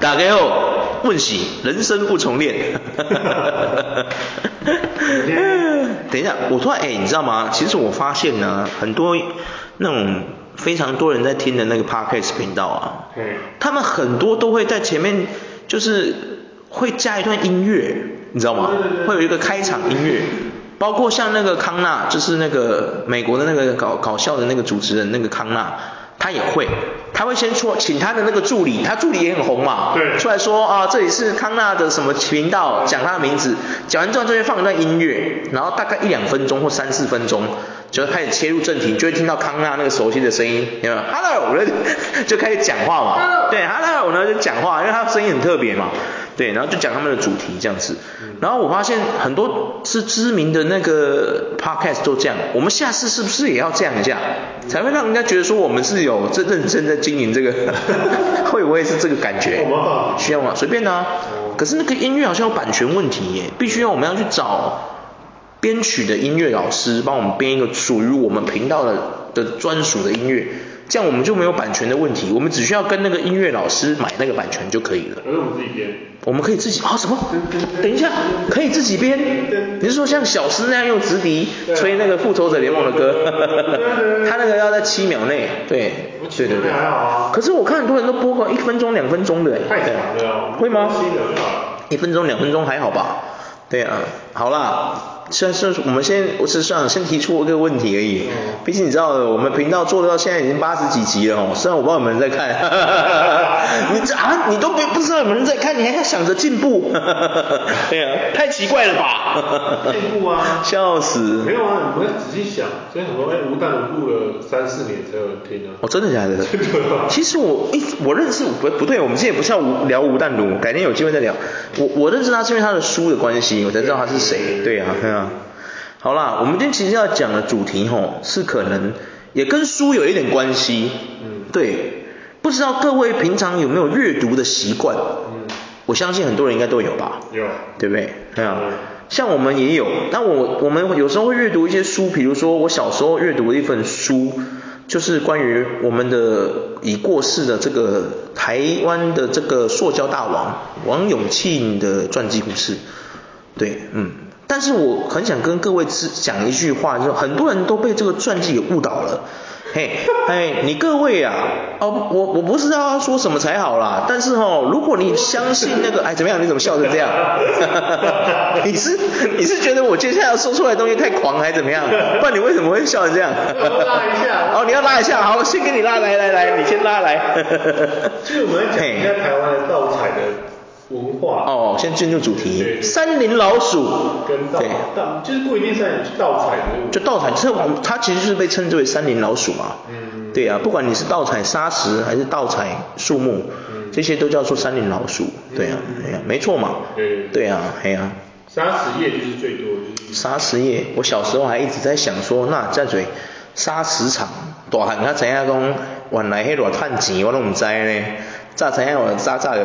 大家好，问喜，人生不重练。等一下，我突然哎，你知道吗？其实我发现呢，很多那种非常多人在听的那个 podcast 频道啊，他们很多都会在前面就是会加一段音乐，你知道吗？会有一个开场音乐，包括像那个康纳，就是那个美国的那个搞搞笑的那个主持人那个康纳。他也会，他会先说，请他的那个助理，他助理也很红嘛，对，出来说啊，这里是康纳的什么频道，讲他的名字，讲完之后就会放一段音乐，然后大概一两分钟或三四分钟，就开始切入正题，就会听到康纳那个熟悉的声音，有没有？Hello，就开始讲话嘛，Hello. 对，Hello，呢就讲话，因为他声音很特别嘛。对，然后就讲他们的主题这样子，然后我发现很多是知名的那个 podcast 都这样，我们下次是不是也要这样一下，才会让人家觉得说我们是有真认真在经营这个，会不会是这个感觉？需要吗？随便啊。可是那个音乐好像有版权问题耶，必须要我们要去找编曲的音乐老师帮我们编一个属于我们频道的的专属的音乐。这样我们就没有版权的问题，我们只需要跟那个音乐老师买那个版权就可以了。而我们自己编。我们可以自己啊？什么？等一下，可以自己编？你是说像小狮那样用直笛吹那个复仇者联盟的歌？他那个要在七秒内。对。对对对。可是我看很多人都播过一分钟、两分钟的。太长了。会吗？一分钟、两分钟还好吧？对啊，好啦。虽然说我们先，我只是想先提出一个问题而已。毕竟你知道，我们频道做到现在已经八十几集了哦。虽然我不知道有没有人在看，你这啊，你都不不知道有没有人在看，你还要想着进步？对啊，太奇怪了吧？进步啊！笑死！没有啊，你们仔细想，所以很多哎，无弹录了三四年才有人听啊。哦，真的假的？真的。其实我一我认识不不对，我们今天也不是要聊无弹录，改天有机会再聊。我我认识他是因为他的书的关系，我才知道他是谁。对啊，对啊。好啦，我们今天其实要讲的主题吼，是可能也跟书有一点关系。嗯。对，不知道各位平常有没有阅读的习惯？嗯。我相信很多人应该都有吧。有。对不对？对啊。像我们也有，那我我们有时候会阅读一些书，比如说我小时候阅读的一本书，就是关于我们的已过世的这个台湾的这个塑胶大王王永庆的传记故事。对，嗯。但是我很想跟各位讲一句话，就是很多人都被这个传记给误导了。嘿，嘿，你各位啊，哦，我我不知道要说什么才好啦，但是哦，如果你相信那个，哎，怎么样？你怎么笑成这样？你是你是觉得我接下来要说出来的东西太狂还是怎么样？不然你为什么会笑成这样？拉一下。哦，你要拉一下，好，我先给你拉来来来，你先拉来。就是我们讲一下台湾的。文化哦，先进入主题。山林老鼠跟盗，对，就是不一定是盗采的。就盗采，这它其实就是被称之为山林老鼠嘛。嗯。对啊，不管你是盗采砂石还是盗采树木，这些都叫做山林老鼠。对啊，哎呀，没错嘛。对。对啊，哎呀。砂石业就是最多，就是。砂石业，我小时候还一直在想说，那在嘴砂石场，大汉他怎样讲，原来迄偌赚钱，我都唔知呢。炸成样，我炸炸的，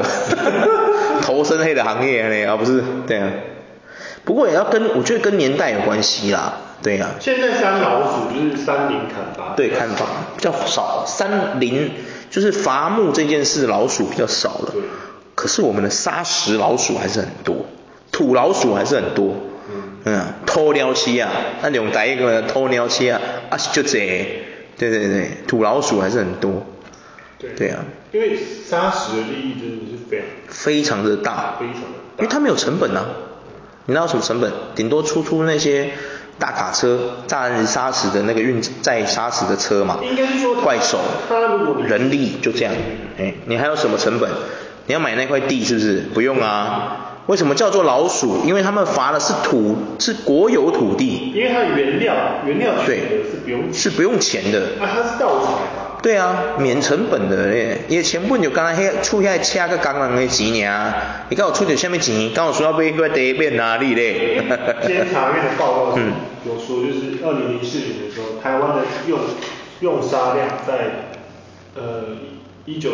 投身黑的行业呢，而不是对啊。不过也要跟，我觉得跟年代有关系啦，对啊。现在山老鼠就是山林砍伐，对，砍伐比较少，山林就是伐木这件事，老鼠比较少了。对。可是我们的砂石老鼠还是很多，土老鼠还是很多。嗯。嗯，偷鸟器啊，那用台一个偷鸟器啊，啊是就这，对对对，土老鼠还是很多。对。对啊。因为砂石的利益真的是非常非常的大，非常的大，因为它没有成本啊，你知道什么成本？顶多出出那些大卡车载砂石的那个运载砂石的车嘛，应该是说怪手，人力就这样，哎，你还有什么成本？你要买那块地是不是？不用啊，为什么叫做老鼠？因为他们伐的是土，是国有土地，因为它的原料原料对是不用是不用钱的，啊，它是盗采嘛。对啊，免成本的诶，因为成本就刚才迄出遐车个工人的钱尔，你看我出点什么钱？刚好说要买块地变哪里嘞？监察院的报告是有说，就是二零零四年的时候，台湾的用用沙量在呃一九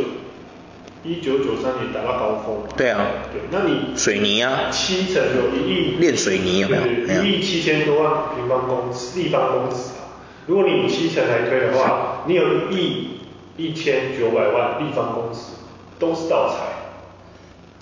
一九九三年达到高峰。对啊。对，那你水泥啊？七成有一亿。炼水泥有没有？一亿七千多万平方公立方公尺。如果你以七成来推的话，你有一亿一千九百万立方公尺都是盗采。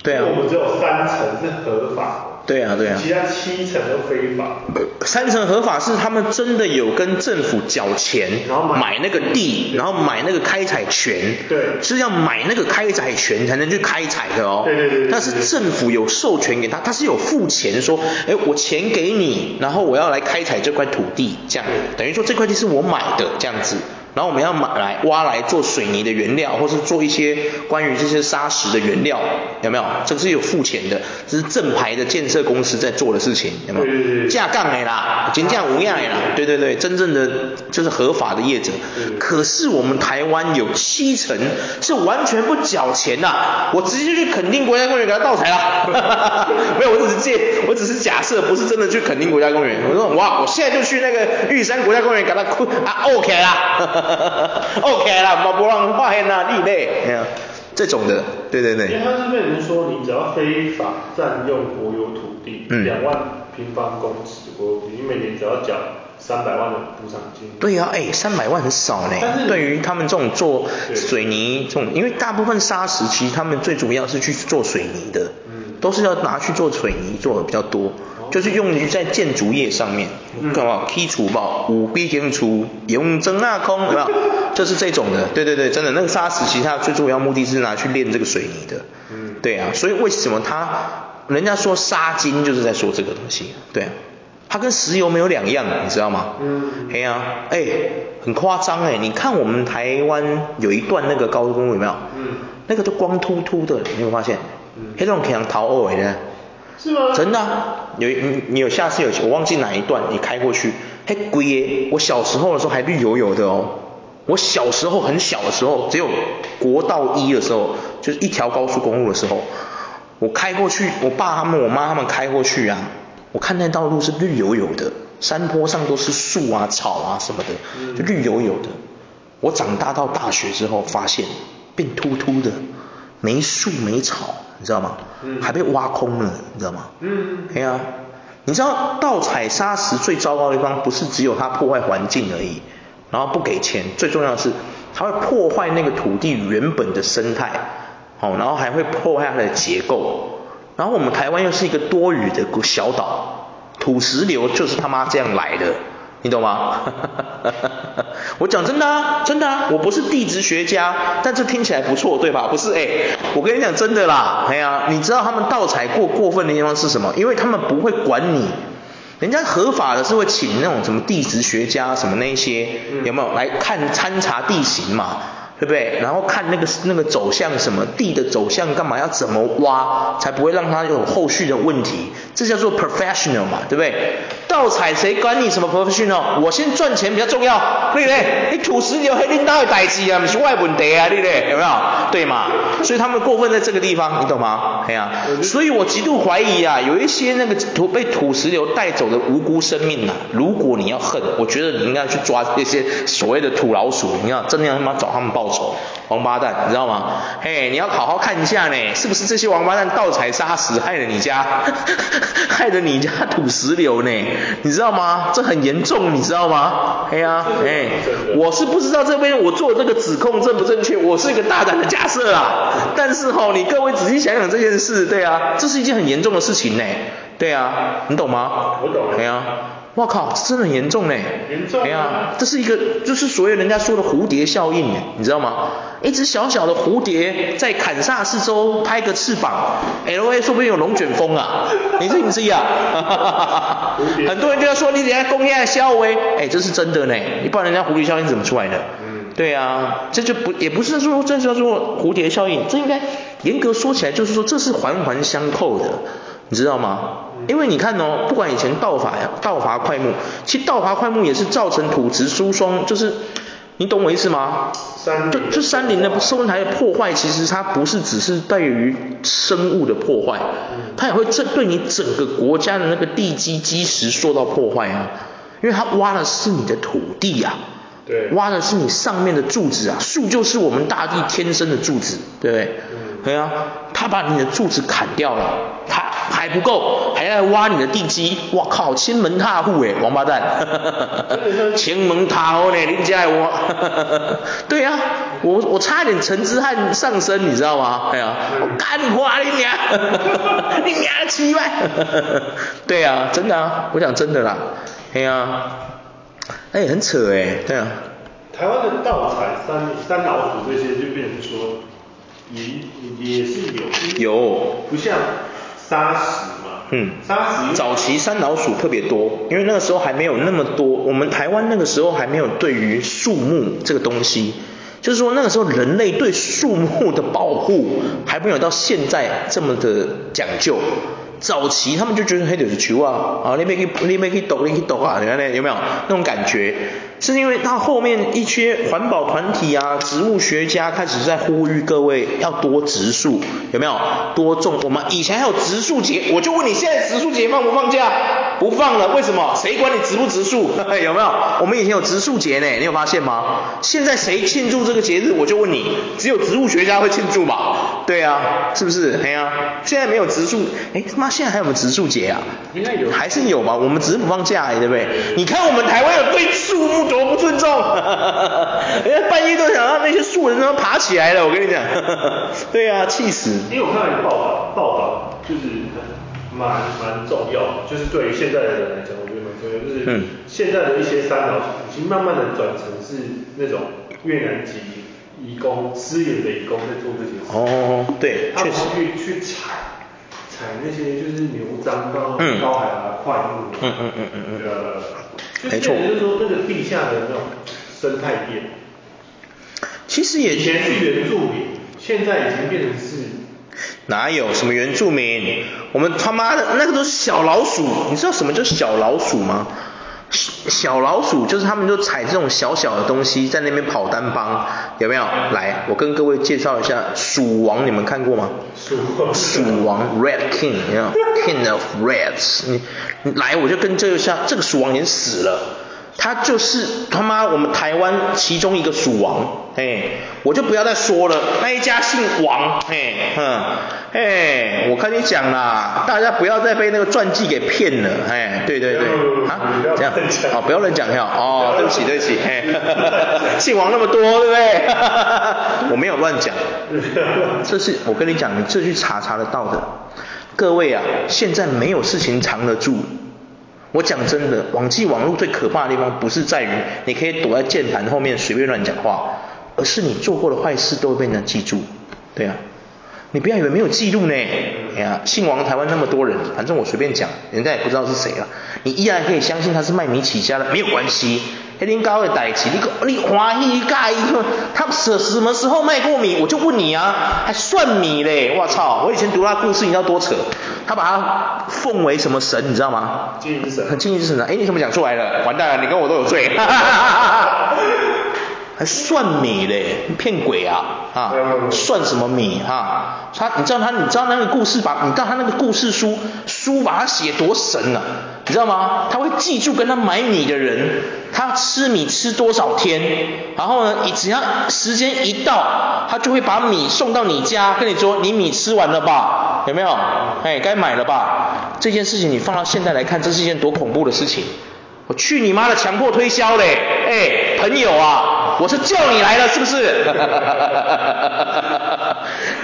对啊。我们只有三成是合法的。对啊，对啊。其他七成都非法。三成合法是他们真的有跟政府缴钱，然后买，买那个地，然后买那个开采权。对。是要买那个开采权才能去开采的哦。对对对，对，对。但是政府有授权给他，他是有付钱说，哎，我钱给你，然后我要来开采这块土地，这样，等于说这块地是我买的这样子。然后我们要买来挖来做水泥的原料，或是做一些关于这些砂石的原料，有没有？这个是有付钱的，这是正牌的建设公司在做的事情，有没有？架杠的啦，金价无样的啦，对对对，真正的就是合法的业者。可是我们台湾有七成是完全不缴钱的，我直接去垦丁国家公园给他盗采了。没有，我只是借，我只是假设，不是真的去垦丁国家公园。我说哇，我现在就去那个玉山国家公园给他哭啊，OK 啦。OK 啦，马博朗发现啊，另类，哎呀，这种的，对对对。因为他是被人说，你只要非法占用国有土地，两、嗯、万平方公尺国有土地，你每年只要缴三百万的补偿金。对呀、啊，哎，三百万很少呢。但是对于他们这种做水泥这种，因为大部分砂石其实他们最主要是去做水泥的，嗯，都是要拿去做水泥做的比较多。就是用于在建筑业上面，干嘛？剔除吧，五 B 建筑用真啊空，有没有？就是这种的，对对对，真的那个砂石，其实它最主要目的是拿去炼这个水泥的，嗯，对啊，所以为什么它，人家说砂金就是在说这个东西，对啊，它跟石油没有两样，你知道吗？嗯，嘿啊，哎，很夸张哎，你看我们台湾有一段那个高速公路有没有？嗯，那个都光秃秃的，你有没有发现？嗯，那种可能逃偶的。是吗？真的啊，有你你有下次有我忘记哪一段你开过去，嘿鬼耶！我小时候的时候还绿油油的哦，我小时候很小的时候，只有国道一的时候，就是一条高速公路的时候，我开过去，我爸他们我妈他们开过去啊，我看那道路是绿油油的，山坡上都是树啊草啊什么的，就绿油油的。我长大到大学之后发现变秃秃的，没树没草。你知道吗？嗯，还被挖空了，你知道吗？嗯，对啊，你知道盗采砂石最糟糕的地方，不是只有它破坏环境而已，然后不给钱，最重要的是它会破坏那个土地原本的生态，好，然后还会破坏它的结构，然后我们台湾又是一个多雨的小岛，土石流就是他妈这样来的。你懂吗？我讲真的啊，真的啊，我不是地质学家，但这听起来不错，对吧？不是，哎，我跟你讲真的啦，哎呀，你知道他们盗采过过分的地方是什么？因为他们不会管你，人家合法的是会请那种什么地质学家什么那些，有没有来看参察地形嘛？对不对？然后看那个那个走向什么地的走向干嘛？要怎么挖才不会让它有后续的问题？这叫做 professional 嘛，对不对？盗采谁管你什么 professional？我先赚钱比较重要，对不对？你土石流黑领导的代志啊，不是外问题啊，对不对？有没有？对嘛？所以他们过分在这个地方，你懂吗？哎呀、啊，所以我极度怀疑啊，有一些那个土被土石流带走的无辜生命啊，如果你要恨，我觉得你应该去抓这些所谓的土老鼠，你要真的要他妈找他们报。王八蛋，你知道吗？嘿，你要好好看一下呢，是不是这些王八蛋盗采砂石害了你家，害了你家土石流呢？你知道吗？这很严重，你知道吗？哎呀，哎，我是不知道这边我做这个指控正不正确，我是一个大胆的假设啊。但是吼，你各位仔细想想这件事，对啊，这是一件很严重的事情呢。对啊，你懂吗？我懂。对啊。我靠，这真的很严重嘞！严重。这是一个，就是所谓人家说的蝴蝶效应，你知道吗？一只小小的蝴蝶在坎萨四周拍个翅膀，LA 说不定有龙卷风啊！你信不信啊？很多人就要说你等下工业效威，哎，这是真的呢，你不然人家蝴蝶效应怎么出来的？嗯。对啊，这就不也不是说这叫做蝴蝶效应，这应该严格说起来就是说这是环环相扣的。你知道吗？因为你看哦，不管以前盗伐呀、盗伐快木，其实盗伐快木也是造成土质疏松，就是你懂我意思吗？山就就山林的生态的破坏，其实它不是只是对于生物的破坏，它也会这对你整个国家的那个地基基石受到破坏啊，因为它挖的是你的土地啊，对，挖的是你上面的柱子啊，树就是我们大地天生的柱子，对不对？对啊，他把你的柱子砍掉了，他还不够，还要挖你的地基，哇靠，亲门踏户哎，王八蛋，亲门踏户呢，你家挖，对啊，我我差点陈之汉上身，你知道吗？哎呀，我干花你娘，你娘七万，对啊，真的啊，我讲真的啦，哎呀，哎很扯哎，对啊。台湾的盗采三三老虎这些就变成说，也也是有，有，不像沙石嘛，嗯，沙石早期山老鼠特别多，因为那个时候还没有那么多，我们台湾那个时候还没有对于树木这个东西，就是说那个时候人类对树木的保护还没有到现在这么的讲究。早期他们就觉得黑就是球啊，啊，你没去你没去抖你去抖啊，你看那有没有那种感觉？是因为他后面一些环保团体啊、植物学家开始在呼吁各位要多植树，有没有？多种。我们以前还有植树节，我就问你现在植树节放不放假？不放了，为什么？谁管你植不植树？有没有？我们以前有植树节呢，你有发现吗？现在谁庆祝这个节日？我就问你，只有植物学家会庆祝吧？对啊，是不是？哎呀、现在没有植树，哎他妈，现在还有没有植树节啊？应该有，还是有吧？我们只是不放假，对不对？你看我们台湾有对树木多不尊重，人 家半夜都想让那些树人都爬起来了，我跟你讲，对啊，气死。因为我看到一个报道，报道就是蛮蛮重要，就是对于现在的人来讲，我觉得蛮重要，就是现在的一些山老鼠已经慢慢的转成是那种越南籍移工、私营的移工在做这些事。哦，对，确实。去去采。采那些就是牛樟到高海拔块木，嗯嗯嗯嗯嗯，对，没错，就是说那个地下的那种生态链，其实也以前是原住民，现在已经变成是，哪有什么原住民？我们他妈的那个都是小老鼠，你知道什么叫小老鼠吗？小老鼠就是他们就踩这种小小的东西在那边跑单帮，有没有？来，我跟各位介绍一下鼠王，你们看过吗？鼠王 Red King，你知道 King of Reds，你你来我就跟这个下这个鼠王已经死了。他就是他妈我们台湾其中一个鼠王，哎，我就不要再说了，那一家姓王，哎，哼，哎，我跟你讲啦，大家不要再被那个传记给骗了，哎，对对对，啊，这样，哦，不要乱讲哈，哦，对不起对不起，哎，姓王那么多，对不对？我没有乱讲，这是我跟你讲，你这去查查得到的，各位啊，现在没有事情藏得住。我讲真的，网际网络最可怕的地方不是在于你可以躲在键盘后面随便乱讲话，而是你做过的坏事都会被人家记住。对啊，你不要以为没有记录呢。哎呀，姓王台湾那么多人，反正我随便讲，人家也不知道是谁了。你依然可以相信他是卖米起家的，没有关系。黑林高的代志，你你欢喜介意？他什什么时候卖过米？我就问你啊，还算米嘞？我操！我以前读他故事，你知道多扯？他把他奉为什么神，你知道吗？经营之神。经营之神啊！哎，你怎么讲出来了？完蛋了，你跟我都有罪。还算米嘞？骗鬼啊！啊，算什么米哈？他，你知道他，你知道那个故事把，你知道他那个故事书书把他写多神啊？你知道吗？他会记住跟他买米的人，他吃米吃多少天，然后呢，你只要时间一到，他就会把米送到你家，跟你说你米吃完了吧？有没有？哎，该买了吧？这件事情你放到现在来看，这是一件多恐怖的事情。我去你妈的强迫推销嘞！哎，朋友啊，我是叫你来了，是不是？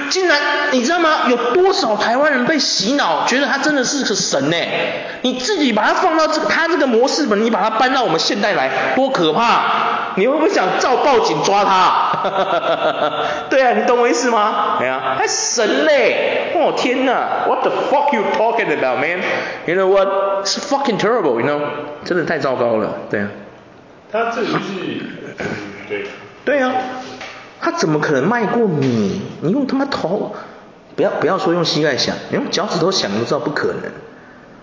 竟然你知道吗？有多少台湾人被洗脑，觉得他真的是个神呢？你自己把他放到这个他这个模式本，你把他搬到我们现代来，多可怕！你会不会想照报警抓他？对啊，你懂我意思吗？哎呀，还神嘞！哦天哪，What the fuck you talking about, man? You know what? It's fucking terrible, you know? 真的太糟糕了，对啊。他这就是，对。对啊，他怎么可能卖过米？你用他妈头，不要不要说用膝盖想，你用脚趾头想都知道不可能。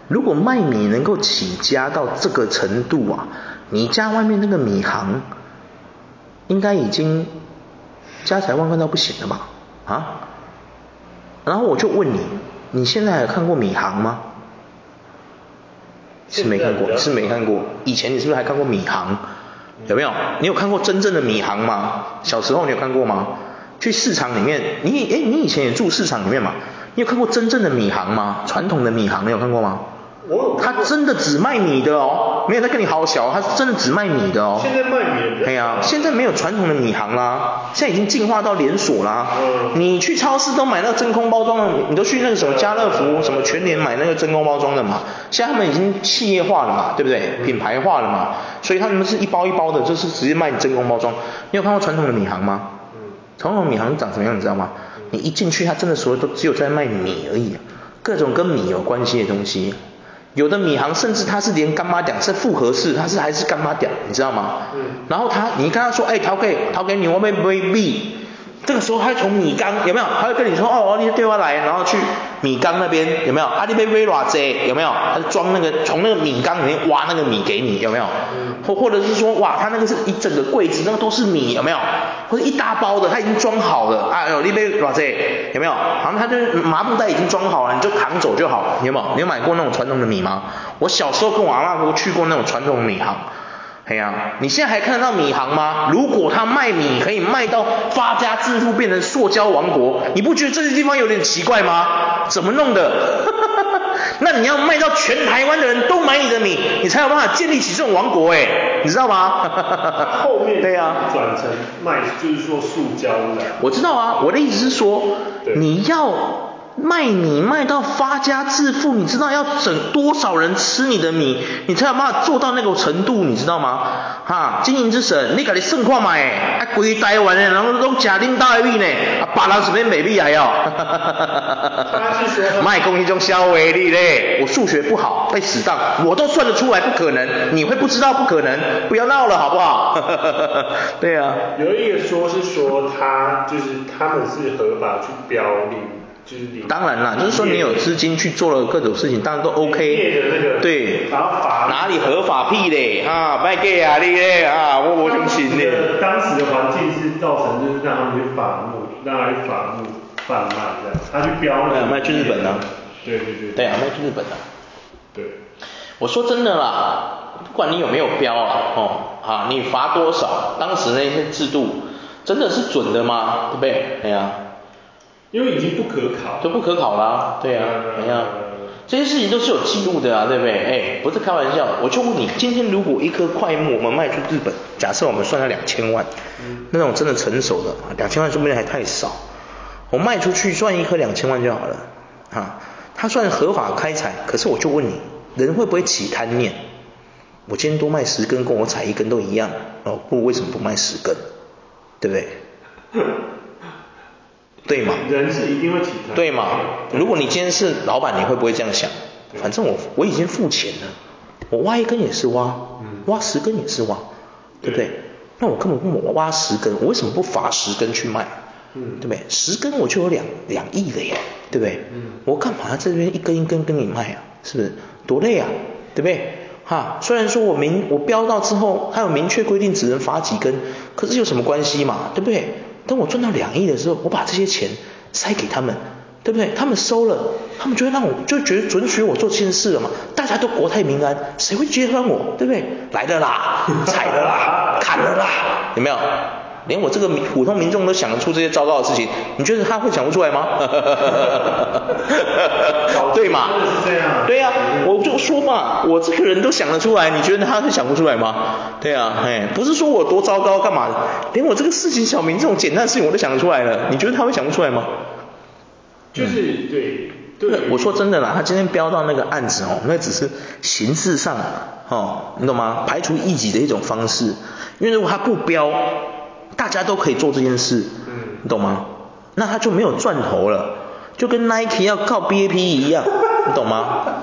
如果卖米能够起家到这个程度啊，你家外面那个米行，应该已经家财万贯到不行了吧？啊？然后我就问你，你现在还有看过米行吗？是没看过，是没看过。以前你是不是还看过米行？有没有？你有看过真正的米行吗？小时候你有看过吗？去市场里面，你诶，你以前也住市场里面嘛？你有看过真正的米行吗？传统的米行你有看过吗？我有他真的只卖米的哦，没有在跟你好小，他是真的只卖米的哦。现在卖米的。对呀，现在没有传统的米行啦，现在已经进化到连锁啦。嗯。你去超市都买那个真空包装的，你都去那个什么家乐福、什么全联买那个真空包装的嘛。现在他们已经企业化了嘛，对不对？品牌化了嘛，所以他们是一包一包的，就是直接卖真空包装。你有看过传统的米行吗？嗯。传统的米行长什么样，你知道吗？你一进去，他真的所有都只有在卖米而已，各种跟米有关系的东西。有的米行甚至他是连干妈讲是复合式，他是还是干妈讲，你知道吗？嗯。然后他，你跟他说，哎、欸，陶给陶给你，我们不会米。这个时候他会从米缸有没有？他会跟你说，哦哦，你对我来，然后去米缸那边有没有？啊，你被微拉 Z 有没有？他就装那个从那个米缸里面挖那个米给你有没有？嗯、或者是说，哇，他那个是一整个柜子，那个都是米有没有？或者一大包的，他已经装好了，哎呦，你被拉子有没有？好像他就麻布袋已经装好了，你就扛走就好，你有没有？你有买过那种传统的米吗？我小时候跟我阿嬷都去过那种传统的米行。哎呀、啊，你现在还看得到米行吗？如果他卖米可以卖到发家致富，变成塑胶王国，你不觉得这些地方有点奇怪吗？怎么弄的？那你要卖到全台湾的人都买你的米，你才有办法建立起这种王国哎，你知道吗？后面对呀，转成卖就是说塑胶的。我知道啊，我的意思是说，你要。卖米卖到发家致富，你知道要整多少人吃你的米，你才有办法做到那个程度，你知道吗？哈，经营之神，你赶紧盛况嘛哎，啊，规台湾的人都假领大米呢，啊，别人是免卖米还要，哈哈哈哈哈哈。卖公一种消费力嘞，我数学不好，被死当，我都算得出来，不可能，你会不知道不可能，不要闹了好不好？哈哈哈哈哈。对啊。有一个说是说他就是他们是合法去标利。当然啦，就是说你有资金去做了各种事情，当然都 OK。对。哪里合法屁嘞？啊，卖给啊你嘞啊，我我相信嘞。当时的环境是造成就是让他们去伐木，让他去反目贩卖这样，他去标了。卖去日本呢？对对对。对啊，卖去日本的。对。我说真的啦，不管你有没有标啊，哦，啊，你罚多少，当时那些制度真的是准的吗？对不对？哎呀。因为已经不可考，就不可考啦，对啊，怎样？这些事情都是有记录的啊，对不对？哎，不是开玩笑，我就问你，今天如果一颗桧木我们卖出日本，假设我们算了两千万，嗯，那种真的成熟的，两千万说不定还太少，我卖出去赚一颗两千万就好了，啊，它算合法开采，可是我就问你，人会不会起贪念？我今天多卖十根，跟我采一根都一样，哦，不，为什么不卖十根？对不对？对嘛？人是一定会起贪。对嘛？如果你今天是老板，你会不会这样想？反正我我已经付钱了，我挖一根也是挖，挖十根也是挖，对不对？那我根本不我挖十根，我为什么不伐十根去卖？嗯，对不对？十根我就有两两亿了耶，对不对？嗯，我干嘛这边一根一根跟你卖啊？是不是？多累啊，对不对？哈，虽然说我明我标到之后它有明确规定只能伐几根，可是有什么关系嘛？对不对？等我赚到两亿的时候，我把这些钱塞给他们，对不对？他们收了，他们就会让我就觉得准许我做这件事了嘛。大家都国泰民安，谁会揭穿我？对不对？来了啦，踩了啦，砍了啦，有没有？连我这个普通民众都想得出这些糟糕的事情，你觉得他会想不出来吗？对嘛？对呀、啊，我就说嘛，我这个人都想得出来，你觉得他会想不出来吗？对啊，哎，不是说我多糟糕干嘛的，连我这个事情小明这种简单的事情我都想得出来了，你觉得他会想不出来吗？就是对，对，我说真的啦，他今天标到那个案子哦，那只是形式上哦，你懂吗？排除异己的一种方式，因为如果他不标。大家都可以做这件事，嗯，你懂吗？那他就没有赚头了，就跟 Nike 要靠 BAP 一样，你懂吗？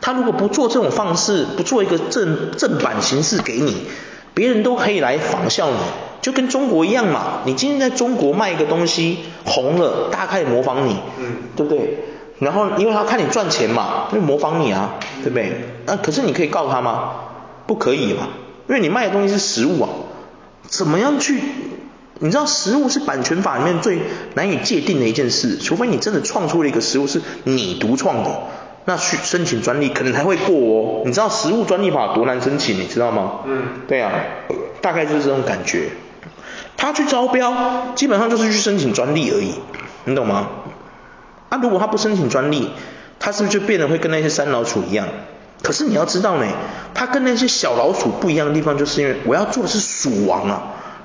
他如果不做这种方式，不做一个正正版形式给你，别人都可以来仿效你，就跟中国一样嘛。你今天在中国卖一个东西红了，大家开始模仿你，嗯，对不对？然后因为他看你赚钱嘛，就模仿你啊，对不对？那可是你可以告他吗？不可以嘛，因为你卖的东西是实物啊。怎么样去？你知道食物是版权法里面最难以界定的一件事，除非你真的创出了一个食物是你独创的，那去申请专利可能才会过哦。你知道食物专利法多难申请，你知道吗？嗯，对啊，大概就是这种感觉。他去招标，基本上就是去申请专利而已，你懂吗？啊，如果他不申请专利，他是不是就变得会跟那些山老鼠一样？可是你要知道呢，他跟那些小老鼠不一样的地方，就是因为我要做的是鼠王啊。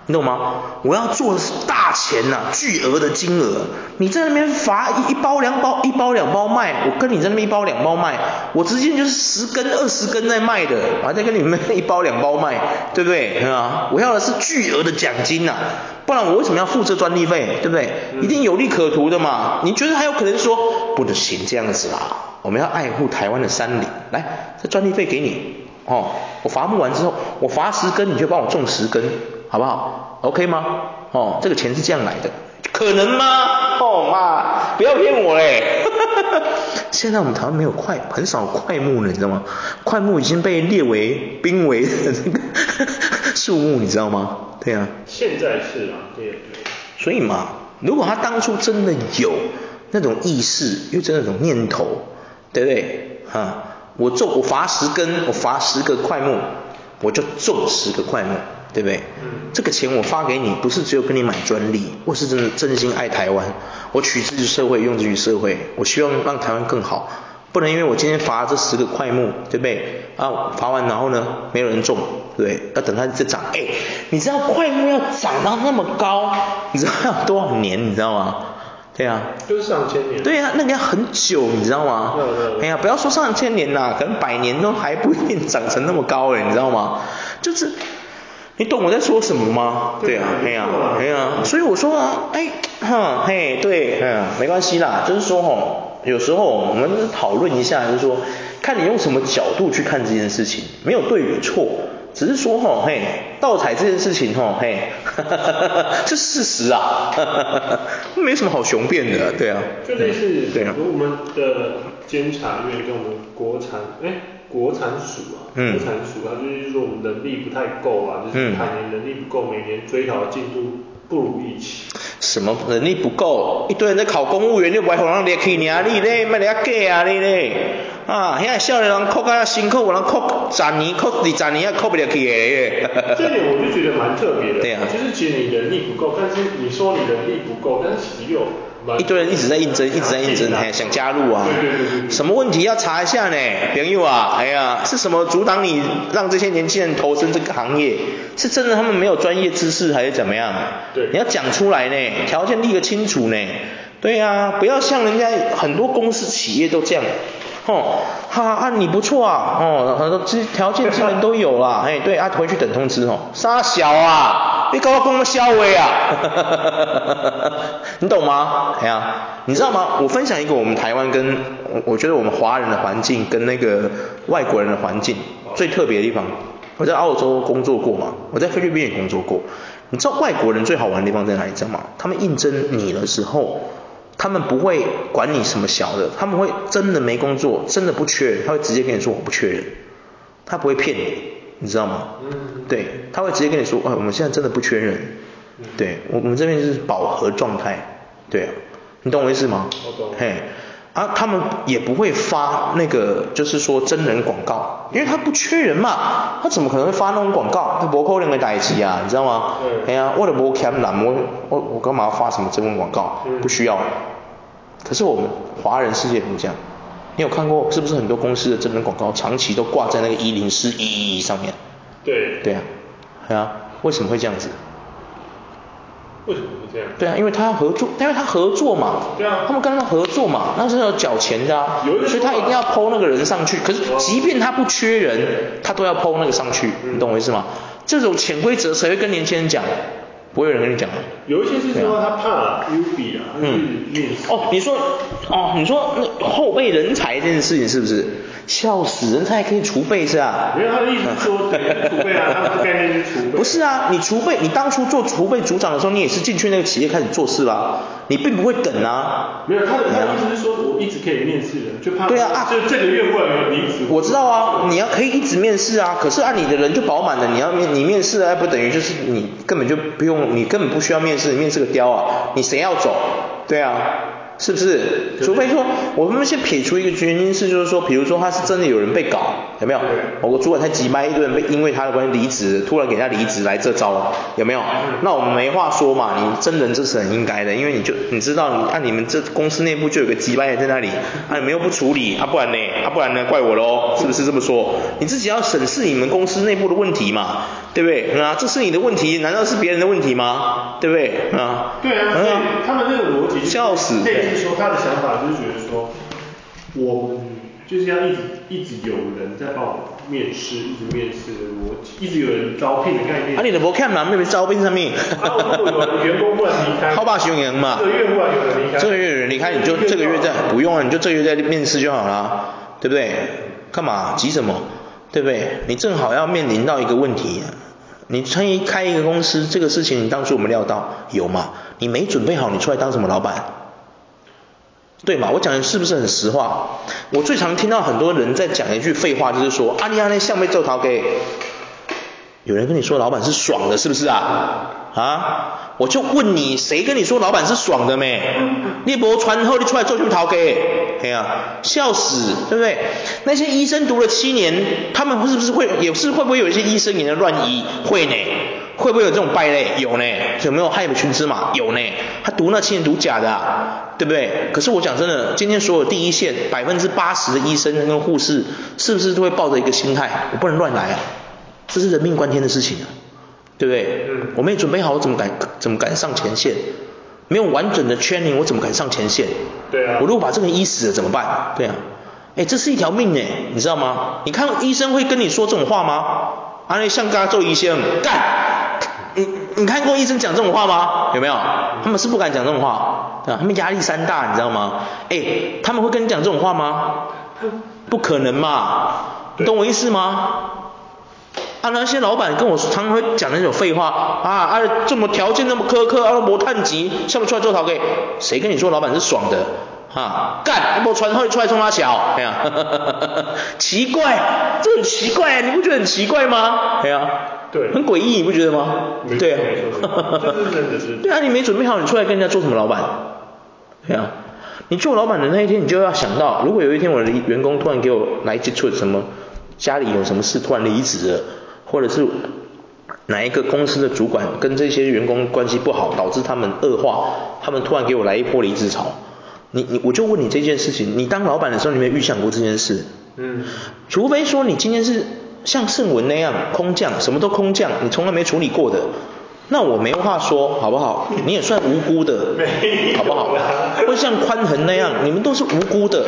你懂吗？我要做的是大钱呐、啊，巨额的金额。你在那边罚一包两包，一包两包卖，我跟你在那边一包两包卖，我直接就是十根二十根在卖的，我还在跟你们一包两包卖，对不对？啊，我要的是巨额的奖金呐、啊，不然我为什么要付这专利费？对不对？一定有利可图的嘛。你觉得还有可能说不能行这样子啦？我们要爱护台湾的山林，来，这专利费给你哦。我伐木完之后，我伐十根，你就帮我种十根。好不好？OK 吗？哦，这个钱是这样来的，可能吗？哦妈，不要骗我嘞！现在我们台湾没有快，很少快木了，你知道吗？快木已经被列为濒危的这个 树木，你知道吗？对啊。现在是啊，对对。所以嘛，如果他当初真的有那种意识，有这种念头，对不对？哈，我种我伐十根，我伐十个快木，我就种十个快木。对不对？嗯，这个钱我发给你，不是只有跟你买专利，我是真的真心爱台湾，我取之于社会，用之于社会，我希望让台湾更好，不能因为我今天罚这十个块木，对不对？啊，罚完然后呢，没有人种，对不对？要等它再长，哎，你知道块木要长到那么高，你知道要多少年，你知道吗？对啊，就是上千年。对啊，那个要很久，你知道吗？对对。哎呀，不要说上千年啦，可能百年都还不一定长成那么高哎，你知道吗？就是。你懂我在说什么吗？对啊，哎呀，哎呀，所以我说啊，哎，哈，嘿，对，嗯，没关系啦，就是说哦，有时候我们讨论一下，就是说，看你用什么角度去看这件事情，没有对与错，只是说哦，嘿，盗采这件事情哦，嘿，哈哈哈哈这是事实啊，哈哈哈哈没什么好雄辩的，对啊，就类似，对啊，我们的监察院跟我们国产，哎。国产鼠啊，国产鼠它就是说我们能力不太够啊，就是海年能力不够，每年追讨进度不如预期。什么能力不够？一堆人在考公务员，你不爱互人列去尔你咧，卖咧假啊你咧，啊，现在少年人考较辛苦，有人考十年、考二十年也考不了去的。这点我就觉得蛮特别的。对啊。就是其实你能力不够，但是你说你能力不够，但是其实又。一堆人一直在应征，一直在应征，嘿，想加入啊。什么问题要查一下呢？朋友啊，哎呀，是什么阻挡你让这些年轻人投身这个行业？是真的他们没有专业知识，还是怎么样？对，你要讲出来呢，条件立个清楚呢。对啊，不要像人家很多公司企业都这样。哦，哈啊，你不错啊，哦，很多这条件基本都有啦，哎，对啊，回去等通知哦。杀小啊，你搞我公司销毁啊，哈哈哈哈哈，你懂吗？哎呀，你知道吗？我分享一个我们台湾跟我我觉得我们华人的环境跟那个外国人的环境最特别的地方。我在澳洲工作过嘛，我在菲律宾也工作过。你知道外国人最好玩的地方在哪里？知道吗？他们应征你的时候。他们不会管你什么小的，他们会真的没工作，真的不缺人，他会直接跟你说我不缺人，他不会骗你，你知道吗？嗯。对，他会直接跟你说，哎，我们现在真的不缺人。对，我我们这边就是饱和状态。对啊，你懂我意思吗？我懂。嘿，啊，他们也不会发那个，就是说真人广告，因为他不缺人嘛，他怎么可能会发那种广告？他不可能会代志啊，你知道吗？嗯。哎呀，我都不欠人，我我我干嘛要发什么真人广告？不需要。可是我们华人世界不这样，你有看过是不是很多公司的真人广告长期都挂在那个一零四一一上面？对。对啊，对啊，为什么会这样子？为什么会这样？对啊，因为他要合作，因为他合作嘛。对啊。他们跟他合作嘛，那是要缴钱的啊。有。所以他一定要 PO 那个人上去。可是即便他不缺人，他都要 PO 那个上去，你懂我意思吗？这种潜规则谁会跟年轻人讲？不会有人跟你讲啊。有一些是说他怕 UB 啊，嗯，哦，你说，哦，你说那后备人才这件事情是不是？笑死，人才可以储备是吧？没有，他的意思是说储备啊，他的概念是储备。不是啊，你储备，你当初做储备组长的时候，你也是进去那个企业开始做事啦，你并不会等啊。没有，他的他的意思是说我一直可以面试的，就怕。对啊，就这个月过了离职。我知道啊，你要可以一直面试啊，可是按你的人就饱满了，你要面你面试还不等于就是你根本就不用。你根本不需要面试，你面试个雕啊！你谁要走？对啊，是不是？除非说，我们先撇除一个原因是，就是说，比如说他是真的有人被搞，有没有？某个主管太急掰，一堆人被因为他的关系离职，突然给他离职来这招，有没有？那我们没话说嘛，你真人这是很应该的，因为你就你知道，你按你们这公司内部就有个急掰在那里，啊你们又不处理，啊不然呢？啊不然呢？怪我喽，是不是这么说？你自己要审视你们公司内部的问题嘛，对不对？啊，这是你的问题，难道是别人的问题吗？对不对？啊？对啊，所以他们那个逻辑笑死。就是说他的想法就是觉得说，我就是要一直一直有人在帮我面试，一直面试的逻辑，一直有人招聘的概念。啊，你的不看嘛，妹妹招聘上面。啊，员工不能离开。好吧，行员嘛。这个月忽然有人离开。这个月有人离开，你就这个月在不用了，你就这个月再面试就好了，对不对？干嘛急什么？对不对？你正好要面临到一个问题，你创业开一个公司，这个事情你当初有没有料到？有嘛？你没准备好，你出来当什么老板？对嘛？我讲的是不是很实话？我最常听到很多人在讲一句废话，就是说，阿里阿那像被揍逃给，有人跟你说老板是爽的，是不是啊？啊？我就问你，谁跟你说老板是爽的没？你不传后，你出来做去逃给？哎呀，笑死，对不对？那些医生读了七年，他们是不是会，也是会不会有一些医生也在乱医？会呢。会不会有这种败类？有呢，有没有害群之马？有呢，他读那七年读假的啊，对不对？可是我讲真的，今天所有第一线百分之八十的医生跟护士，是不是都会抱着一个心态？我不能乱来啊，这是人命关天的事情啊，对不对？嗯。我没准备好，我怎么敢怎么敢上前线？没有完整的 training，我怎么敢上前线？对啊。我如果把这个人医死了怎么办？对啊。哎，这是一条命哎，你知道吗？你看医生会跟你说这种话吗？啊，那像刚刚做医生干。你你看过医生讲这种话吗？有没有？他们是不敢讲这种话，对吧？他们压力山大，你知道吗？哎，他们会跟你讲这种话吗？不可能嘛，你懂我意思吗？啊，那些老板跟我说，他们会讲那种废话啊啊，这么条件那么苛刻，啊，磨炭级，像不出来做陶给？谁跟你说老板是爽的？哈，干，我传会出来冲他小，哎呀，奇怪，这很奇怪，你不觉得很奇怪吗？哎呀。对，很诡异，你不觉得吗？对啊，对啊，你没准备好，你出来跟人家做什么老板？对啊，你做老板的那一天，你就要想到，如果有一天我的员工突然给我来接触什么，家里有什么事突然离职了，或者是哪一个公司的主管跟这些员工关系不好，导致他们恶化，他们突然给我来一波离职潮，你你我就问你这件事情，你当老板的时候，你有没有预想过这件事？嗯，除非说你今天是。像盛文那样空降，什么都空降，你从来没处理过的，那我没话说，好不好？你也算无辜的，好不好？会像宽恒那样，你们都是无辜的，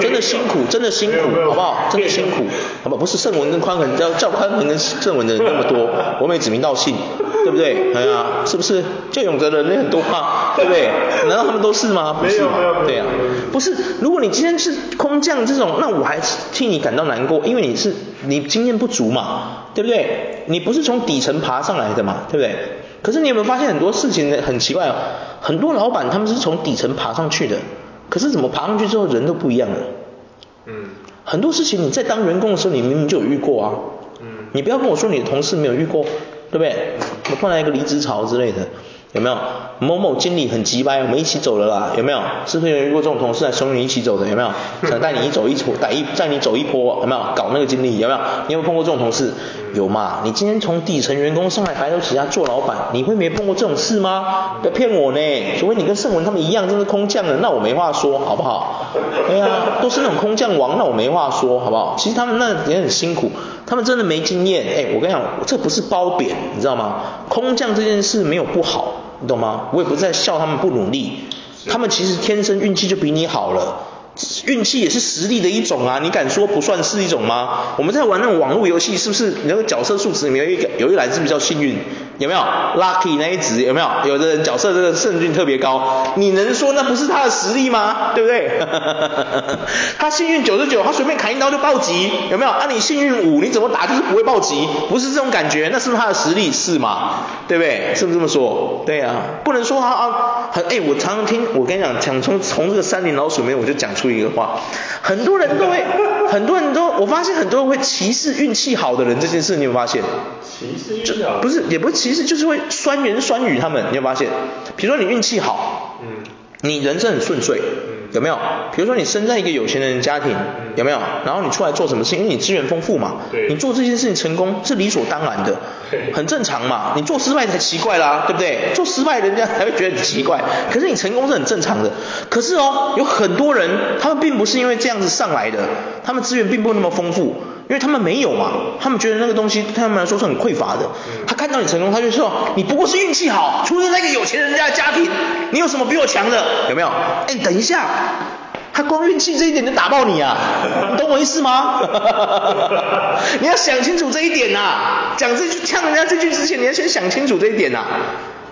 真的辛苦，真的辛苦，好不好？真的辛苦，好不好？不是圣文跟宽恒，叫叫宽恒跟圣文的人那么多，我没指名道姓，对不对？哎呀，是不是？叫永泽的人很多嘛，对不对？难道他们都是吗？不是，对啊，不是。如果你今天是空降这种，那我还替你感到难过，因为你是你经验不足嘛，对不对？你不是从底层爬上来的嘛，对不对？可是你有没有发现很多事情呢？很奇怪哦，很多老板他们是从底层爬上去的，可是怎么爬上去之后人都不一样了？嗯。很多事情你在当员工的时候你明明就有遇过啊。嗯。你不要跟我说你的同事没有遇过，对不对？我突然一个离职潮之类的，有没有？某某经理很急掰，我们一起走了啦，有没有？是不是有遇过这种同事来怂你一起走的？有没有？想带你一走一波，带一带你走一波，有没有？搞那个经理有没有？你有没有碰过这种同事？有嘛？你今天从底层员工上来白手起家做老板，你会没碰过这种事吗？不要骗我呢！除非你跟圣文他们一样，真是空降的，那我没话说，好不好？对呀、啊，都是那种空降王，那我没话说，好不好？其实他们那也很辛苦，他们真的没经验。哎，我跟你讲，这不是褒贬，你知道吗？空降这件事没有不好，你懂吗？我也不是在笑他们不努力，他们其实天生运气就比你好了。运气也是实力的一种啊，你敢说不算是一种吗？我们在玩那种网络游戏，是不是你那个角色数值里面有一个有一栏是比较幸运，有没有？Lucky 那一值有没有？有的人角色这个胜率特别高，你能说那不是他的实力吗？对不对？他幸运九十九，他随便砍一刀就暴击，有没有？啊，你幸运五，你怎么打就是不会暴击，不是这种感觉，那是不是他的实力？是吗？对不对？是不是这么说？对啊，不能说他啊很哎，我常常听我跟你讲，讲从从这个山林老鼠里面我就讲出。说一个话，很多人都会，很多人都，我发现很多人会歧视运气好的人这件事，你有发现？歧视运气好？不是，也不是歧视，就是会酸言酸语他们，你有发现？比如说你运气好，嗯，你人生很顺遂，有没有？比如说你生在一个有钱人的家庭，有没有？然后你出来做什么事情？因为你资源丰富嘛，你做这件事情成功是理所当然的，很正常嘛。你做失败才奇怪啦，对不对？做失败人家才会觉得很奇怪，可是你成功是很正常的。可是哦，有很多人他们并不是因为这样子上来的，他们资源并不那么丰富。因为他们没有嘛，他们觉得那个东西对他们来说是很匮乏的。他看到你成功，他就说你不过是运气好，出生在一个有钱人家的家庭，你有什么比我强的？有没有？哎，等一下，他光运气这一点就打爆你啊！你懂我意思吗？你要想清楚这一点呐、啊。讲这句呛人家这句之前，你要先想清楚这一点呐、啊。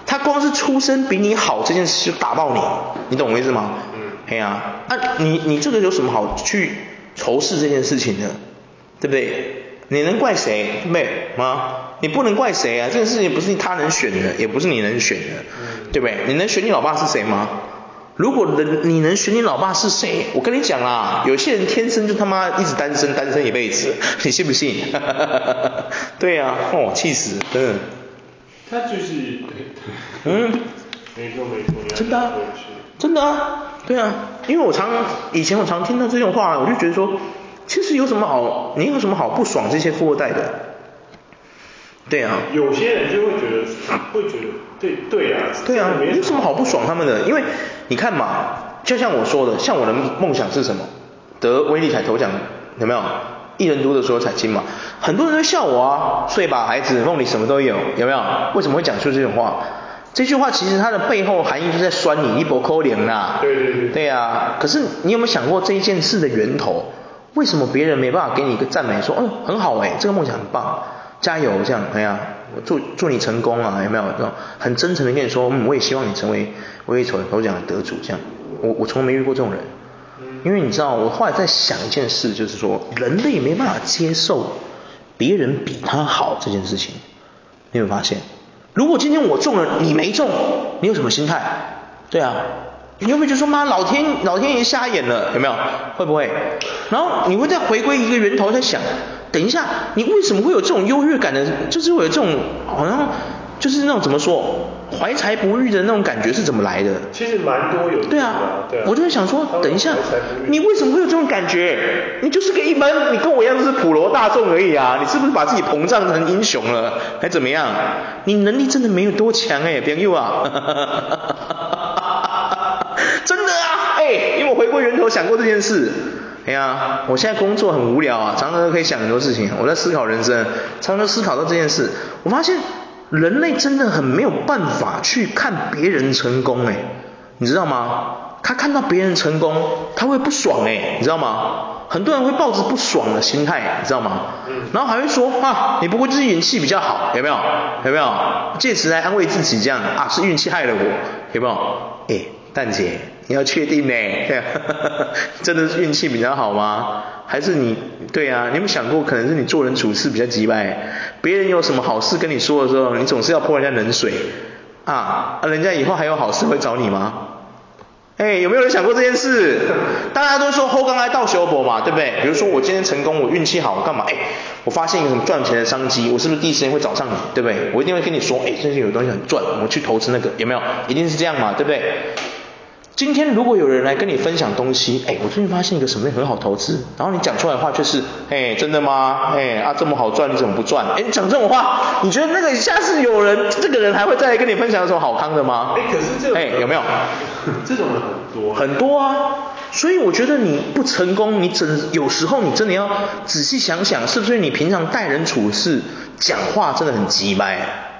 他光是出生比你好这件事就打爆你，你懂我意思吗？嗯。哎呀，啊，你你这个有什么好去仇视这件事情的？对不对？你能怪谁？对不对？啊，你不能怪谁啊！这个事情不是他能选的，也不是你能选的，对不对？你能选你老爸是谁吗？如果能，你能选你老爸是谁？我跟你讲啦，有些人天生就他妈一直单身，单身一辈子，你信不信？对呀、啊，哦，气死，真的。他就是，嗯，没错没错，真的啊，真的啊，对啊，因为我常以前我常听到这种话，我就觉得说。其实有什么好？你有什么好不爽这些富二代的？对啊。有些人就会觉得，会觉得，对对啊。对啊，没有什么好不爽他们的，因为你看嘛，就像我说的，像我的梦想是什么？得威力彩头奖，有没有？一人独得所有彩金嘛。很多人都笑我啊，睡吧孩子，梦里什么都有，有没有？为什么会讲出这种话？这句话其实它的背后含义就在酸你一波扣脸呐。对对对。对啊，可是你有没有想过这一件事的源头？为什么别人没办法给你一个赞美，说，嗯，很好哎，这个梦想很棒，加油这样，哎呀，我祝祝你成功啊，有没有？这种很真诚的跟你说，嗯，我也希望你成为威力彩头奖的得主，这样，我我从来没遇过这种人，因为你知道，我后来在想一件事，就是说，人类没办法接受别人比他好这件事情，你有没有发现？如果今天我中了，你没中，你有什么心态？对啊。你有没有觉得说妈，老天老天爷瞎眼了，有没有？会不会？然后你会再回归一个源头，在想，等一下，你为什么会有这种优越感的？就是会有这种好像就是那种怎么说，怀才不遇的那种感觉是怎么来的？其实蛮多有。对啊，对啊，我就会想说，等一下，你为什么会有这种感觉？你就是个一般，你跟我一样都是普罗大众而已啊，你是不是把自己膨胀成英雄了，还怎么样？你能力真的没有多强哎，朋友啊。源头想过这件事。哎呀，我现在工作很无聊啊，常常都可以想很多事情。我在思考人生，常常思考到这件事。我发现人类真的很没有办法去看别人成功，哎，你知道吗？他看到别人成功，他会不爽，哎，你知道吗？很多人会抱着不爽的心态，你知道吗？然后还会说啊，你不过就是运气比较好，有没有？有没有？借此来安慰自己，这样啊，是运气害了我，有没有？哎。蛋姐，你要确定呢？对啊，真的是运气比较好吗？还是你对啊？你有没有想过，可能是你做人处事比较急掰？别人有什么好事跟你说的时候，你总是要泼人家冷水啊？人家以后还有好事会找你吗？哎，有没有人想过这件事？大家都说后刚来到修博嘛，对不对？比如说我今天成功，我运气好，我干嘛？哎，我发现一个什么赚钱的商机，我是不是第一时间会找上你？对不对？我一定会跟你说，哎，最近有东西很赚，我去投资那个，有没有？一定是这样嘛，对不对？今天如果有人来跟你分享东西，哎，我最近发现一个什么很好投资，然后你讲出来的话就是，哎，真的吗？哎啊，这么好赚，你怎么不赚？哎，你讲这种话，你觉得那个下次有人，这个人还会再来跟你分享什么好康的吗？哎，可是这种，哎，有没有？这种人很多，很多啊。所以我觉得你不成功，你真有时候你真的要仔细想想，是不是你平常待人处事、讲话真的很急掰？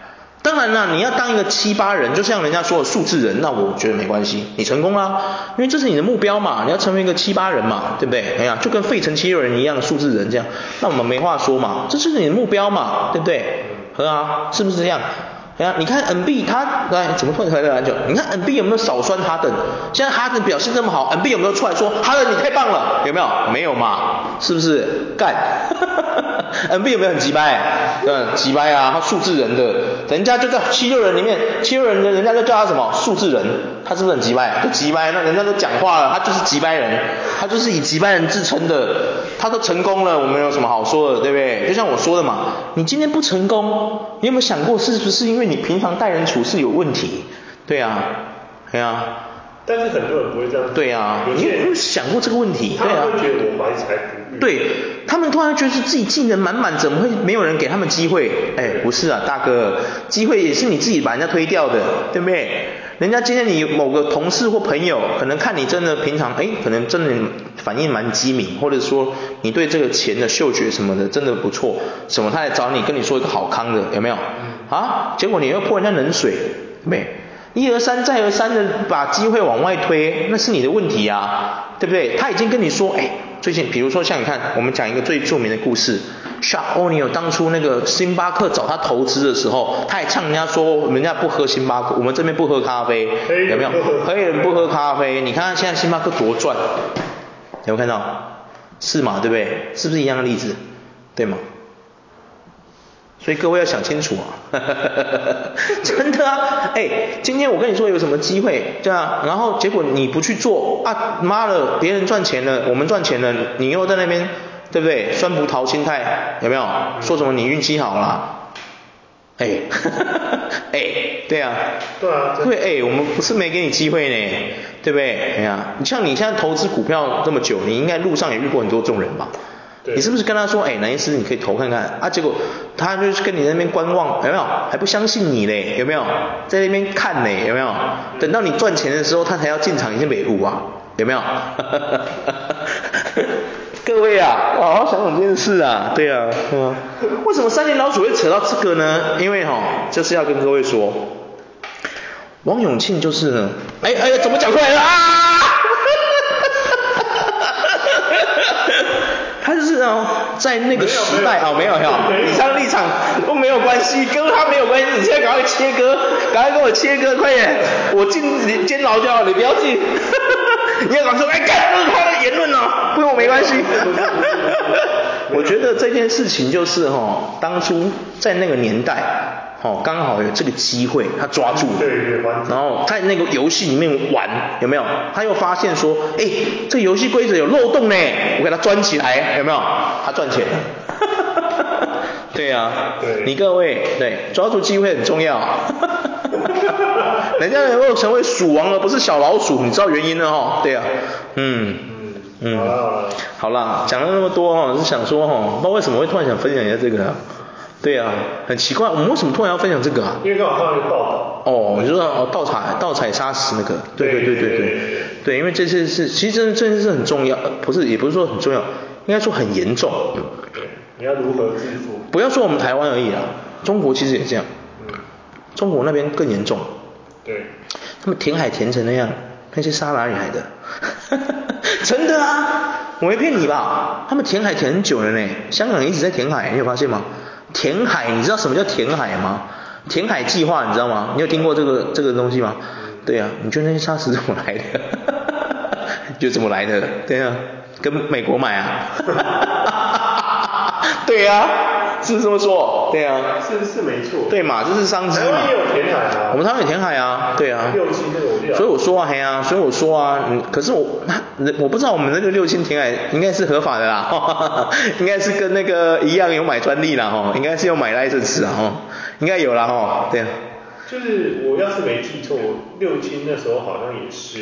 当然啦，你要当一个七八人，就像人家说的数字人，那我觉得没关系，你成功啦，因为这是你的目标嘛，你要成为一个七八人嘛，对不对？哎呀，就跟费城七六人一样的数字人这样，那我们没话说嘛，这是你的目标嘛，对不对？和啊，是不是这样？哎呀，你看 NB 他来怎么混回来篮球？你看 NB 有没有少酸哈登？现在哈登表现这么好，NB 有没有出来说哈登你太棒了？有没有？没有嘛？是不是？干，NB 有没有很急掰？嗯，急掰啊，他数字人的，人家就在七六人里面，七六人的人家就叫他什么？数字人，他是不是很急掰？就急掰，那人家都讲话了，他就是急掰人，他就是以急掰人自称的，他都成功了，我们有什么好说的，对不对？就像我说的嘛，你今天不成功，你有没有想过是不是？因为你平常待人处事有问题，对啊，对啊，但是很多人不会这样。对啊，你有没有想过这个问题？对啊。他们会觉得我怀才不遇。对，他们突然觉得自己技能满满，怎么会没有人给他们机会？哎，不是啊，大哥，机会也是你自己把人家推掉的，对不对？人家今天你某个同事或朋友，可能看你真的平常，哎，可能真的反应蛮机敏，或者说你对这个钱的嗅觉什么的真的不错，什么他来找你跟你说一个好康的，有没有？啊，结果你又泼人家冷水，没？一而三再而三的把机会往外推，那是你的问题啊，对不对？他已经跟你说，哎，最近比如说像你看，我们讲一个最著名的故事，Shaq O'Neal 当初那个星巴克找他投资的时候，他还呛人家说，人家不喝星巴克，我们这边不喝咖啡，有没有？黑人不喝咖啡，你看现在星巴克多赚，有没有看到？是嘛，对不对？是不是一样的例子？对吗？所以各位要想清楚啊，真的啊，哎，今天我跟你说有什么机会，对啊，然后结果你不去做啊，妈的，别人赚钱了，我们赚钱了，你又在那边，对不对？酸葡萄心态有没有？说什么你运气好啦？哎，哎，对啊，对啊，对，哎，我们不是没给你机会呢，对不对？哎呀，你像你现在投资股票这么久，你应该路上也遇过很多这种人吧？你是不是跟他说，哎，南医师你可以投看看啊？结果他就是跟你那边观望，有没有？还不相信你嘞，有没有？在那边看嘞，有没有？等到你赚钱的时候，他才要进场，已经没户啊，有没有？各位啊，好好想想这件事啊，对啊，嗯，为什么三年老鼠会扯到这个呢？因为哈、哦，就是要跟各位说，王永庆就是呢，哎哎呀，怎么讲出来了啊？在那个时代哦，没有没有，立场立场都没有关系，跟他没有关系。你现在赶快切割，赶快跟我切割，快点！我进监牢就好，你不要进。你要敢说，哎，干，这是他的言论哦，跟我没关系。我觉得这件事情就是哦，当初在那个年代。哦，刚好有这个机会，他抓住了，对对，然后在那个游戏里面玩，有没有？他又发现说，哎，这个游戏规则有漏洞呢，我给他钻起来，有没有？他赚钱了。对呀、啊，对，你各位，对，抓住机会很重要。人家能够成为鼠王而不是小老鼠，你知道原因了哈？对呀、啊，嗯嗯，好了好了，好了，讲了那么多哈，是想说哈，不知道为什么会突然想分享一下这个。对啊，很奇怪，我们为什么突然要分享这个啊？因为刚好看到一个报道。哦，你说哦，盗采盗采砂石那个，对对对对对，对，因为这件事其实这这件事很重要，不是也不是说很重要，应该说很严重。对，你要如何致富？不要说我们台湾而已啦，中国其实也这样。嗯。中国那边更严重。对。他们填海填成那样，那些沙哪里来的？真的啊，我没骗你吧？他们填海填很久了呢，香港一直在填海，你有发现吗？填海，你知道什么叫填海吗？填海计划，你知道吗？你有听过这个这个东西吗？对呀、啊，你觉得那些沙石怎么来的？就怎么来的？对呀、啊，跟美国买啊？对呀、是这么说，对啊，是是没错，对嘛，这是商机嘛。台湾也有填海啊，我们台湾有填海啊，对啊。六轻那个所以我说啊，嘿啊，所以我说啊，嗯，可是我那我不知道我们那个六轻填海应该是合法的啦，哈哈哈，应该是跟那个一样有买专利啦，哈，应该是有买 license 啊，哈，应该有啦，哈，对啊。就是我要是没记错，六轻那时候好像也是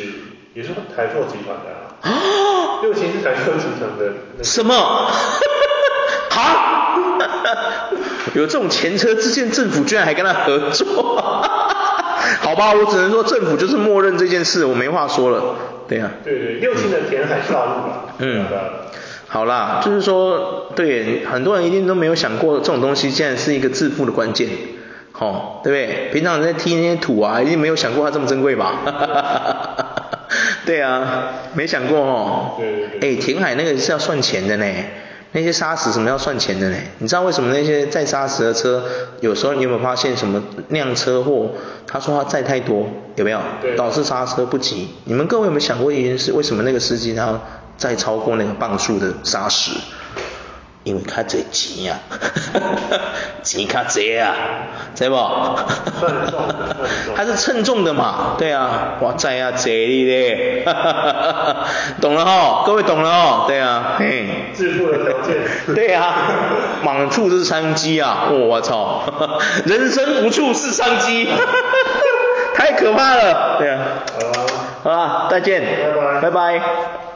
也是台塑集团的啊。啊？六轻是台塑集团的。什么？哈，有这种前车之鉴，政府居然还跟他合作，好吧，我只能说政府就是默认这件事，我没话说了，对呀、啊。对对，六轻的填海造陆了。嗯，好啦，就是说，对，很多人一定都没有想过这种东西，竟然是一个致富的关键，哦，对不对？平常在踢那些土啊，一定没有想过它这么珍贵吧？对啊，没想过哦。对对对。哎，填海那个是要算钱的呢。那些砂石什么要算钱的呢？你知道为什么那些载砂石的车，有时候你有没有发现什么酿车祸？他说他载太多，有没有？导致刹车不及。你们各位有没有想过一件事？为什么那个司机他载超过那个磅数的砂石？因为他这钱呀，钱卡贼啊，知不？他 是称重的嘛，对啊，我载啊贼你嘞，懂了哈，各位懂了吼，对啊，嘿，致富的条件，对啊，满处是商机啊，我操，人生无处是商机，太可怕了，对啊。好啊。好啦，再见。拜拜。拜拜。